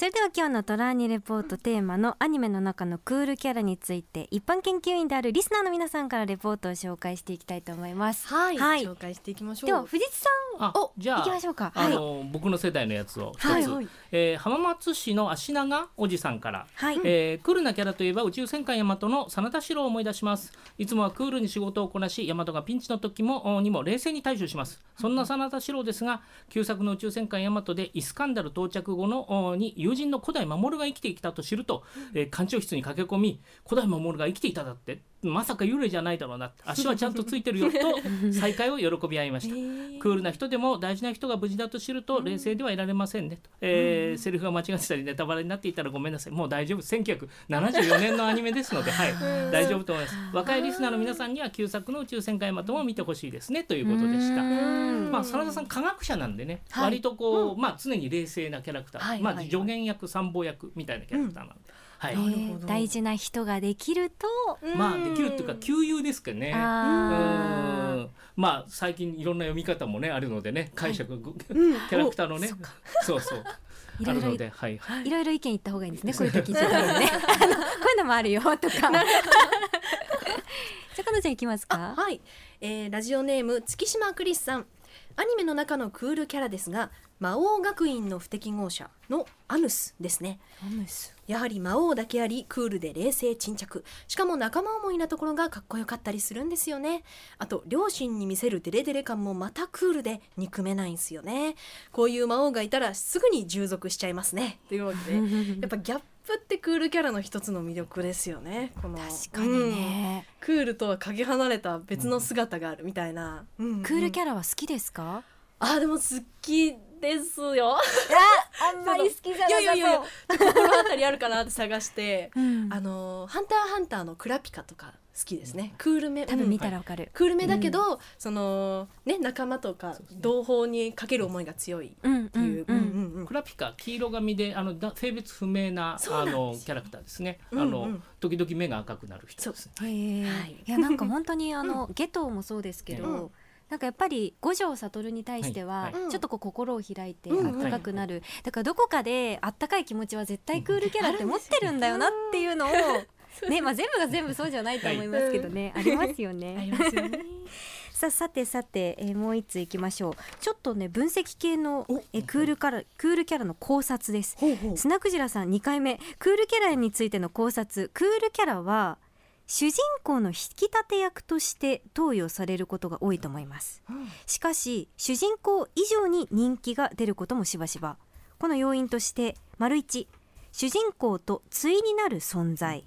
それでは今日のトラーニレポートテーマのアニメの中のクールキャラについて一般研究員であるリスナーの皆さんからレポートを紹介していきたいと思います。はい、はい。紹介していきましょう。では藤津さあおじゃあ行きましょうか。あの、僕の世代のやつを一つ、はいはい。えー浜松市の足長おじさんから、はい、えークールなキャラといえば宇宙戦艦ヤマトの真田四郎を思い出します。いつもはクールに仕事をこなしヤマトがピンチの時もおにも冷静に対処します。そんな真田四郎ですが旧作の宇宙戦艦ヤマトでイスカンダル到着後のおに友人の古代守が生きてきたと知ると、えー艦長室に駆け込み古代守が生きていただってまさか幽霊じゃないだろうな [LAUGHS] 足はちゃんとついてるよと [LAUGHS] 再会を喜び合いました。クールな人でも大事な人が無事だと知ると冷静ではいられませんねと、えーセリフが間違ってたりネタバレになっていたらごめんなさい。もう大丈夫。1974年のアニメですので、はい、大丈夫と思います。若いリスナーの皆さんには旧作の宇宙戦艦ヤマトも見てほしいですねということでした。まあ真田さん科学者なんでね、はい。割とこう、まあ常に冷静なキャラクター、まあはいはい。助言役参謀役みたいなキャラクターなので、はい、えー大事な人ができるとまあできるっていうか旧友ですけどね。あうん。まあ最近いろんな読み方もねあるのでね解釈、キうん。ャラクターのね。そうそう。[LAUGHS] いろいろあるのではいーい。ろい。ろ意見言った方がいいんですねこういう時じね [LAUGHS] あのこういうのもあるよとか。[LAUGHS] じゃあかのちゃんいきますか？はい、えーラジオネーム月島クリスさんアニメの中のクールキャラですが魔王学院の不適合者のアヌスですね。やはり魔王だけありクールで冷静沈着。しかも仲間思いなところがかっこよかったりするんですよね。あと両親に見せるデレデレ感もまたクールで憎めないんですよね。こういう魔王がいたらすぐに従属しちゃいますね。というわけで [LAUGHS] やっぱギャップってクールキャラの一つの魅力ですよね。この確かにね、うん。クールとはかけ離れた別の姿があるみたいな、うんクールキャャラは好きですか？あでも好きですよ。あんまり好きじゃ [LAUGHS] いやいやいやいや心当たりあるかなって探して。うん。あのハンターハンターのクラピカとか好きですね。クールめ多分見うん。たらわかる、クールめだけど、そのね仲間とか同胞にかける思いが強いっうんていう、うんうんうん。うんうんクラピカ黄色髪であのだ性別不明なあのキャラクターですね、うんうん。あの時々目が赤くなる人。ですねはい。い、やなんか本当にあの、[LAUGHS] ゲトもそうですけど、うん。なんかやっぱり五条悟に対しては、ちょっとこう心を開いてうん。あったかくなる、だからどこかであったかい気持ちは絶対クールキャラって持ってるんだよなっていうのを [LAUGHS] ねまあ全部が全部そうじゃないと思いますけどね、[LAUGHS] ありますよ [LAUGHS] ありね。ますよね。さあさてさて、えーもう一ついきましょう。ちょっとね分析系のおえークールからクールキャラの考察です。ほうほう。スナクジラさん2回目。クールキャラについての考察。クールキャラは主人公の引き立て役として投与されることが多いと思います。しかし主人公以上に人気が出ることもしばしば。この要因として丸1主人公と対になる存在。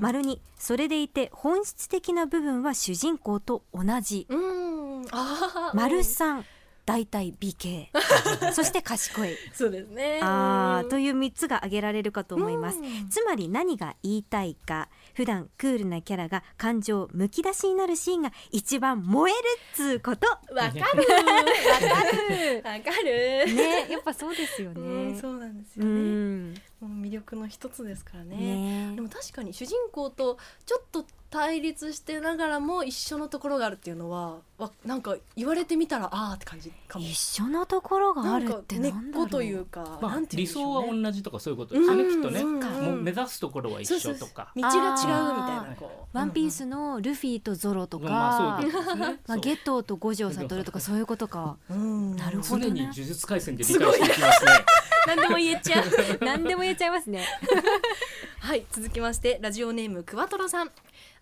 丸2それでいて本質的な部分は主人公と同じ。うん。あー丸3大体美形。[LAUGHS] そして賢い。そうですね。うん。あーという3つが挙げられるかと思います。うん。つまり何が言いたいか普段クールなキャラが感情むき出しになるシーンが一番燃えるっつうこと。わかる。わかる。わかる。ねやっぱそうですようんねそうなんですうよね魅力の一つですからね。ね。でも確かに主人公とちょっと対立してながらも一緒のところがあるっていうのはわなんか言われてみたらあーって感じかも。一緒のところがあるって根っなんだろうこというか、まあ理想は同じとかそういうことですよね、うんきっとね、う目指すところは一緒とか。道が違うみたいあーなこう。ワンピースのルフィとゾロとか、まあそういうことですね。まあ、ゲトウと五条悟とかそう。いうことか。うん。なるほどね常に呪術廻戦で理解していきますね。何でも言えちゃう。[LAUGHS] 何でも言えちゃいますね。[LAUGHS] はい続きましてラジオネームクワトロさん。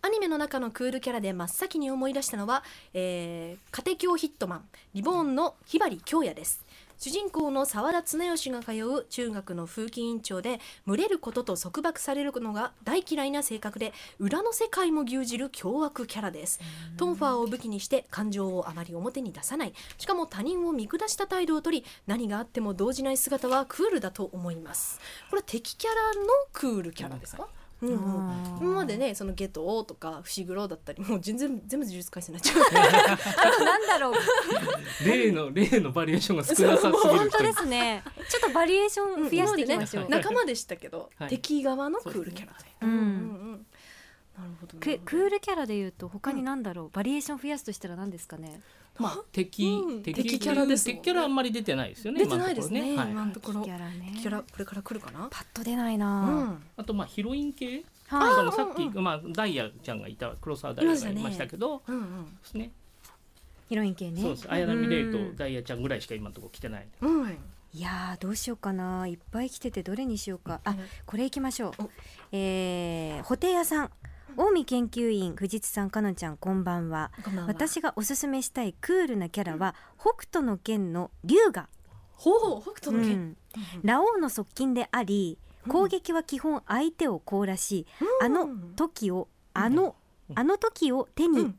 アニメの中のクールキャラで真っ先に思い出したのは、えー、家庭教ヒットマンリボーンのひばり京也です主人公の沢田綱吉が通う中学の風紀委員長で群れることと束縛されるのが大嫌いな性格で裏の世界も牛耳る凶悪キャラです。トンファーを武器にして感情をあまり表に出さない。しかも他人を見下した態度を取り何があっても動じない姿はクールだと思います。これは敵キャラのクールキャラですか、うんうんあー今までねそのゲトとか伏黒だったりもう全然全部呪術廻戦になっちゃうあとなんだろう。[LAUGHS] 例の例のバリエーションが少なさすぎる本当ですね。ちょっとバリエーション増やしていきましょう、今までね仲間でしたけど、はい。敵側のクールキャラで、うん。うんうんなるほどなクるほど。クールキャラでいうと他に何だろう、バリエーション増やすとしたら何ですかね？まあ敵、うん。敵敵キャラです敵キャラあんまり出てないですよね。出てないですね。今のところ今のところキャラね。キャラこれから来るかな、パッと出ないうん。な、あとまあヒロイン系？はい。さっき、うんうん。まあダイヤちゃんがいた黒沢ダイヤがいましたけど、うんうん。ですね。ヒロイン系ね。そうです。綾波レイうん。とダイヤちゃんぐらいしか今のところ来てない。うんいやーどうしようかな。いっぱい来ててどれにしようか。あうん。これいきましょう。お。えー、ホテイヤさん近江研究員藤津さんかのんちゃんこんばんは。私がおすすめしたいクールなキャラは北斗の拳の龍河、ほう北斗の拳、うん。ラオウの側近であり攻撃は基本相手を凍らし、あの時をあの、あの時を手に、うん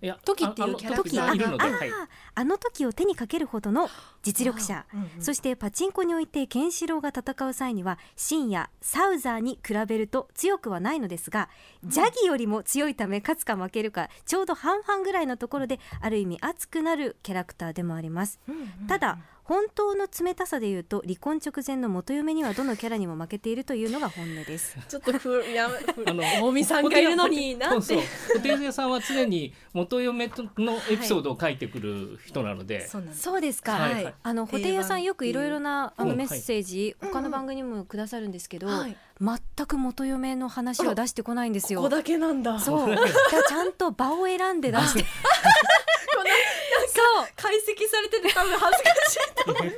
いや時っていうキャラクターいるので、あはい。あの時を手にかけるほどの実力者、うんうんそしてパチンコにおいてケンシロウが戦う際には深夜サウザーに比べると強くはないのですが、ジャギよりも強いため勝つか負けるかちょうど半々ぐらいのところである意味熱くなるキャラクターでもあります。うんうんただ本当の冷たさで言うと離婚直前の元嫁にはどのキャラにも負けているというのが本音です。[LAUGHS] ちょっとふやあの大見さんがいるのになんそうてそう。ホテイヤさんは常に元嫁とのエピソードを書いてくる人なので、そうなんですそうですか。はいはいあのホテイヤさんよくいろいろなあのうんメッセージ、はい他の番組にもくださるんですけど、はい全く元嫁の話は出してこないんですよ。ここだけなんだそう。ちゃんと場を選んで出して。解析されてて多分恥ずかしいと思う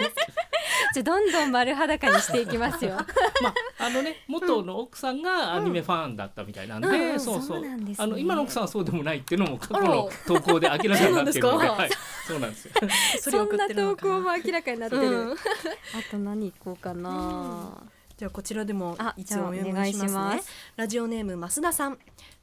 じゃあどんどん丸裸にしていきますよ。[LAUGHS] まああのね元の奥さんがアニメファンだったみたいなんで、うん。うん。そうそう。そうね。あの今の奥さんはそうでもないっていうのも過去の投稿で明らかになっているので、はい、そうなんです。よ。[LAUGHS] それを送ってるのかな？も明らかになってる。うん。あと何いこうかな？じゃあこちらでもあいつもお願いします。ラジオネーム増田さん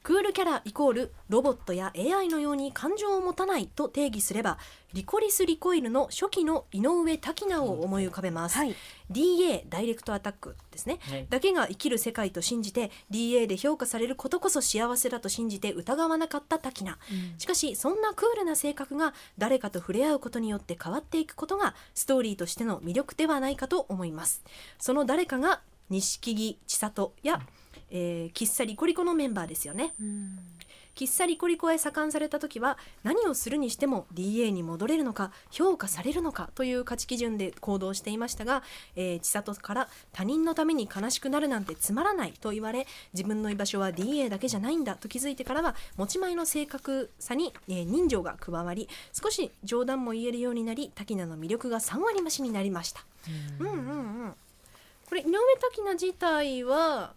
クールキャライコールロボットや AI のように感情を持たないと定義すればリコリス・リコイルの初期の井上滝菜を思い浮かべます、はい。DA ダイレクトアタックですね、はい。だけが生きる世界と信じて DA で評価されることこそ幸せだと信じて疑わなかった滝菜。しかしそんなクールな性格が誰かと触れ合うことによって変わっていくことがストーリーとしての魅力ではないかと思います。その誰かが錦木千里や、えー、喫茶リコリコのメンバーですよね。うん。きっさりコリコへ左官された時は何をするにしても DA に戻れるのか評価されるのかという価値基準で行動していましたが、えー、千里から他人のために悲しくなるなんてつまらないと言われ自分の居場所は DA だけじゃないんだと気づいてからは持ち前の性格さに、えー、人情が加わり少し冗談も言えるようになり滝名の魅力が3割増しになりました。うん。うんうんこれ井上滝名自体は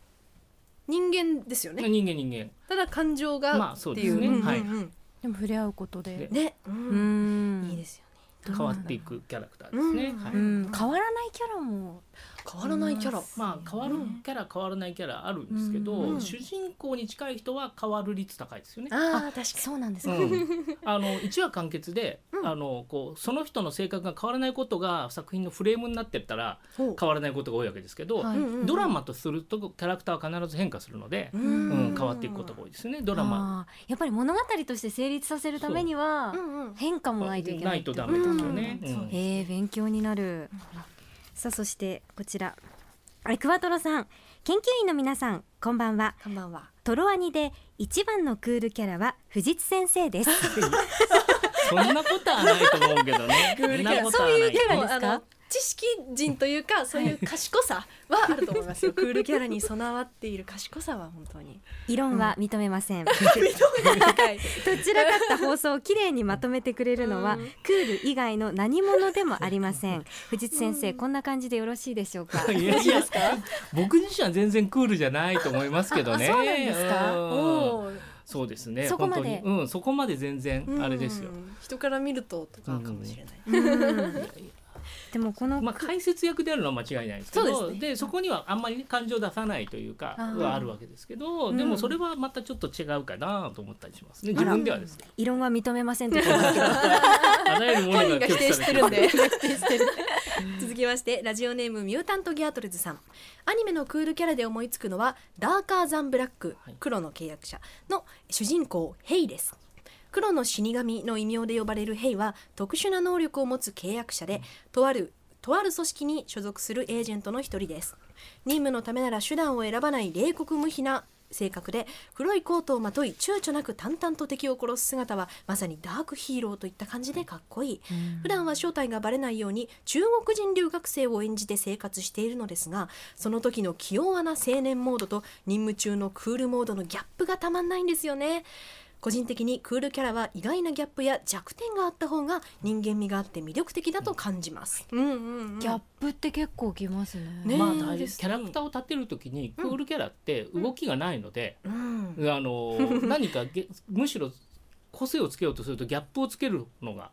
人間ですよね。人間人間。ただ感情がまあそうっていう,、ですねでも触れ合うことで。ね、う、うんん。いいですよね。変わっていくキャラクターですね、うん。はい。うん。変わらないキャラも変わらないキャラ。まあ変わるキャラ変わらないキャラあるんですけど、うん。主人公に近い人は変わる率高いですよね。ああ確かそうなんですか、うん、あの1話完結で、うん。あのこうその人の性格が変わらないことが作品のフレームになってったらに変わらないことが多いわけですけど、はい。うんうんうん。ドラマとするとキャラクターは必ず変化するので、ううんん変わっていくことが多いですねドラマ。やっぱり物語として成立させるためにはうんうん。変化もないといけないないとダメですよね。うん。そううん。へえ勉強になるさあそしてこちら。エクワトロさん。研究員の皆さんこんばんは。こんばんは。トロアニで一番のクールキャラは藤津先生です。[LAUGHS] そんなことはないと思うけどね。そんなことはない。そういうキャラですか？知識人というかそういう賢さはあると思いますよ。クールキャラに備わっている賢さは本当に。異論は認めません、[LAUGHS] 認めない。[LAUGHS] どちらかった放送をきれいにまとめてくれるのは、うん。クール以外の何者でもありません。[LAUGHS] 藤津先生、こんな感じでよろしいでしょうか？いやいや僕自身は全然クールじゃないと思いますけどね。あそうなんですか？うん。おー。そうですね。そこまで。本当に。うんそこまで全然あれですよ。う。ん。人から見るととかかもしれない、うんでもこの、まあ解説役であるのは間違いないですけど、そうですね。そこにはあんまりね感情出さないというかはあるわけですけど、うん。でもそれはまたちょっと違うかなと思ったりしますね。自分ではですね。異論は認めませんと言ってますけどあらゆるものが否定してるんで。[LAUGHS] 続きましてラジオネームミュータント・ギャートルズさん。アニメのクールキャラで思いつくのはダーカーザン・ブラックはい。黒の契約者の主人公ヘイです黒の死神の異名で呼ばれるヘイは特殊な能力を持つ契約者でとあるとある組織に所属するエージェントの一人です。任務のためなら手段を選ばない冷酷無比な性格で黒いコートをまとい躊躇なく淡々と敵を殺す姿はまさにダークヒーローといった感じでかっこいい、普段は正体がバレないように中国人留学生を演じて生活しているのですがその時の気弱な青年モードと任務中のクールモードのギャップがたまんないんですよね個人的にクールキャラは意外なギャップや弱点があった方が人間味があって魅力的だと感じます、うんうんうん。ギャップって結構きますねね。まあキャラクターを立てるときにクールキャラって動きがないので、うん。あの [LAUGHS] 何かげむしろ個性をつけようとするとギャップをつけるのが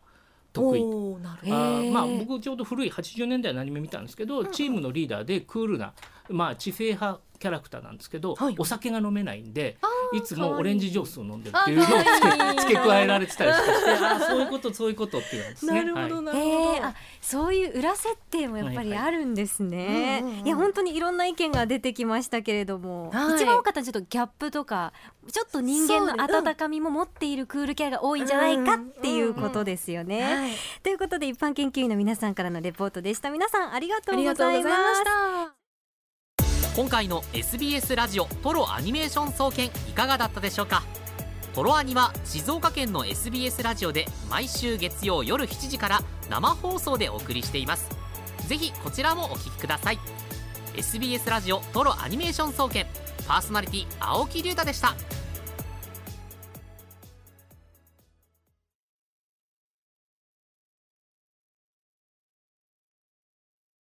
得意。あーまあ僕ちょうど古い80年代のアニメ見たんですけど、チームのリーダーでクールな、まあ、知性派キャラクターなんですけど、はい。お酒が飲めないんでいつもオレンジジュースを飲んでるっていうのを付あかわい。付け加えられてたりして。[LAUGHS] あーそういうことそういうことっていうんですね。なるほはい。どなるほど、へえあそういう裏設定もやっぱりあるんですね、はいはいうんうんうん。いや本当にいろんな意見が出てきましたけれども、はい。一番多かったのはちょっとギャップとかちょっと人間の温かみも持っているクールキャラが多いんじゃないかっていうことですよね、はい。ということで一般研究員の皆さんからのレポートでした。皆さんありがとあうございりがとうございますました今回の SBS ラジオトロアニメーション総研いかがだったでしょうか？トロアニは静岡県の SBS ラジオで毎週月曜夜7時から生放送でお送りしています。ぜひこちらもお聞きください。SBS ラジオトロアニメーション総研パーソナリティ青木龍太でした。